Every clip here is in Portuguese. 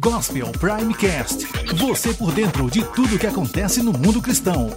Gospel Primecast. Você por dentro de tudo que acontece no mundo cristão.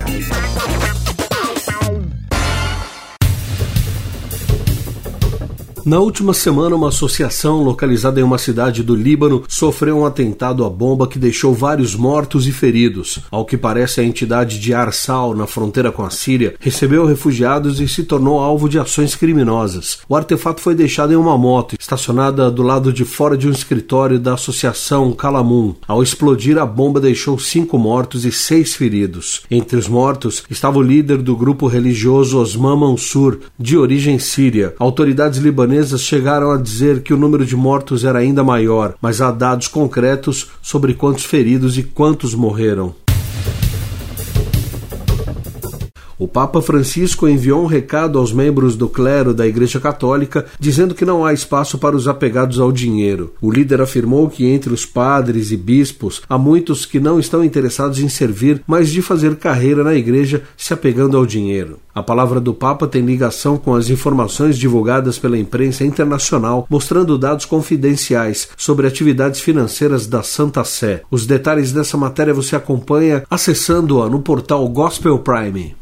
Na última semana, uma associação localizada em uma cidade do Líbano sofreu um atentado à bomba que deixou vários mortos e feridos. Ao que parece, a entidade de Arsal, na fronteira com a Síria, recebeu refugiados e se tornou alvo de ações criminosas. O artefato foi deixado em uma moto, estacionada do lado de fora de um escritório da associação Kalamun. Ao explodir, a bomba deixou cinco mortos e seis feridos. Entre os mortos estava o líder do grupo religioso Osman Mansur, de origem síria. Autoridades libanesas japonesas chegaram a dizer que o número de mortos era ainda maior, mas há dados concretos sobre quantos feridos e quantos morreram. O Papa Francisco enviou um recado aos membros do clero da Igreja Católica dizendo que não há espaço para os apegados ao dinheiro. O líder afirmou que entre os padres e bispos há muitos que não estão interessados em servir, mas de fazer carreira na Igreja se apegando ao dinheiro. A palavra do Papa tem ligação com as informações divulgadas pela imprensa internacional, mostrando dados confidenciais sobre atividades financeiras da Santa Sé. Os detalhes dessa matéria você acompanha acessando-a no portal Gospel Prime.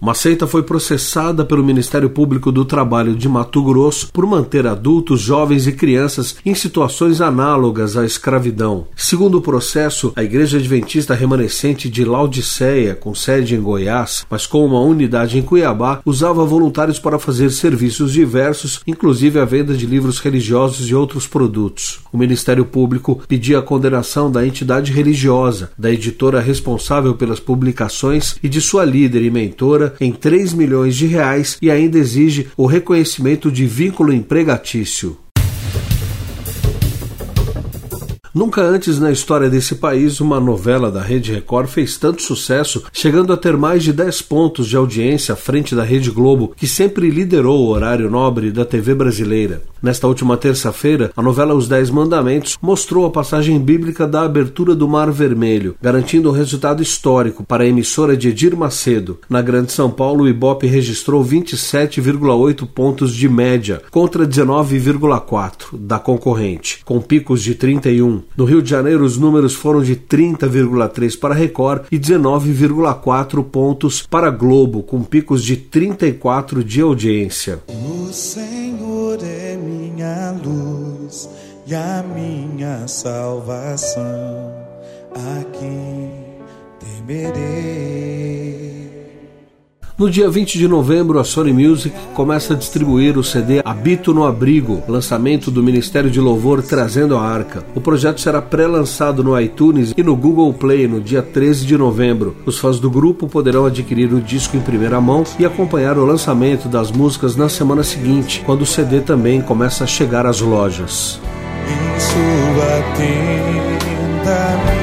Uma seita foi processada pelo Ministério Público do Trabalho de Mato Grosso por manter adultos, jovens e crianças em situações análogas à escravidão. Segundo o processo, a Igreja Adventista Remanescente de Laodiceia, com sede em Goiás, mas com uma unidade em Cuiabá, usava voluntários para fazer serviços diversos, inclusive a venda de livros religiosos e outros produtos. O Ministério Público pedia a condenação da entidade religiosa, da editora responsável pelas publicações e de sua líder e mentora em 3 milhões de reais e ainda exige o reconhecimento de vínculo empregatício. Nunca antes na história desse país uma novela da Rede Record fez tanto sucesso, chegando a ter mais de 10 pontos de audiência à frente da Rede Globo, que sempre liderou o horário nobre da TV brasileira. Nesta última terça-feira, a novela Os Dez Mandamentos mostrou a passagem bíblica da abertura do Mar Vermelho, garantindo um resultado histórico para a emissora de Edir Macedo. Na Grande São Paulo, o Ibope registrou 27,8 pontos de média, contra 19,4 da concorrente, com picos de 31. No Rio de Janeiro, os números foram de 30,3 para Record e 19,4 pontos para Globo, com picos de 34 de audiência. O Senhor é minha luz e a minha salvação. A quem temerei? No dia 20 de novembro, a Sony Music começa a distribuir o CD Habito no Abrigo, lançamento do Ministério de Louvor Trazendo a Arca. O projeto será pré-lançado no iTunes e no Google Play no dia 13 de novembro. Os fãs do grupo poderão adquirir o disco em primeira mão e acompanhar o lançamento das músicas na semana seguinte, quando o CD também começa a chegar às lojas. Em sua tenda me.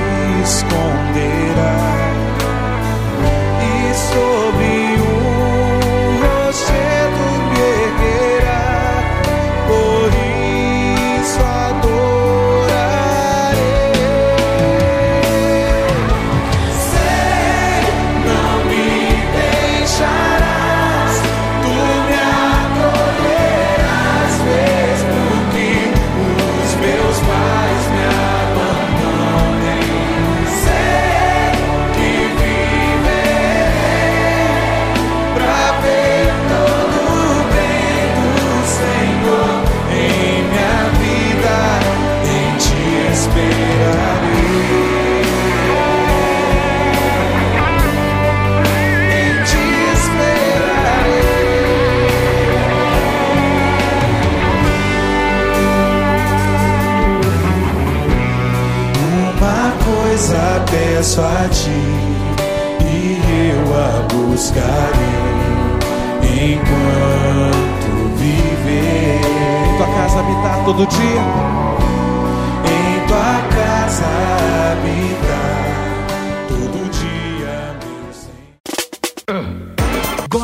Peço a ti e eu a buscarei enquanto viver. Em tua casa habitar todo dia.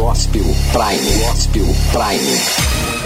Gospel Prime. Gospel Prime.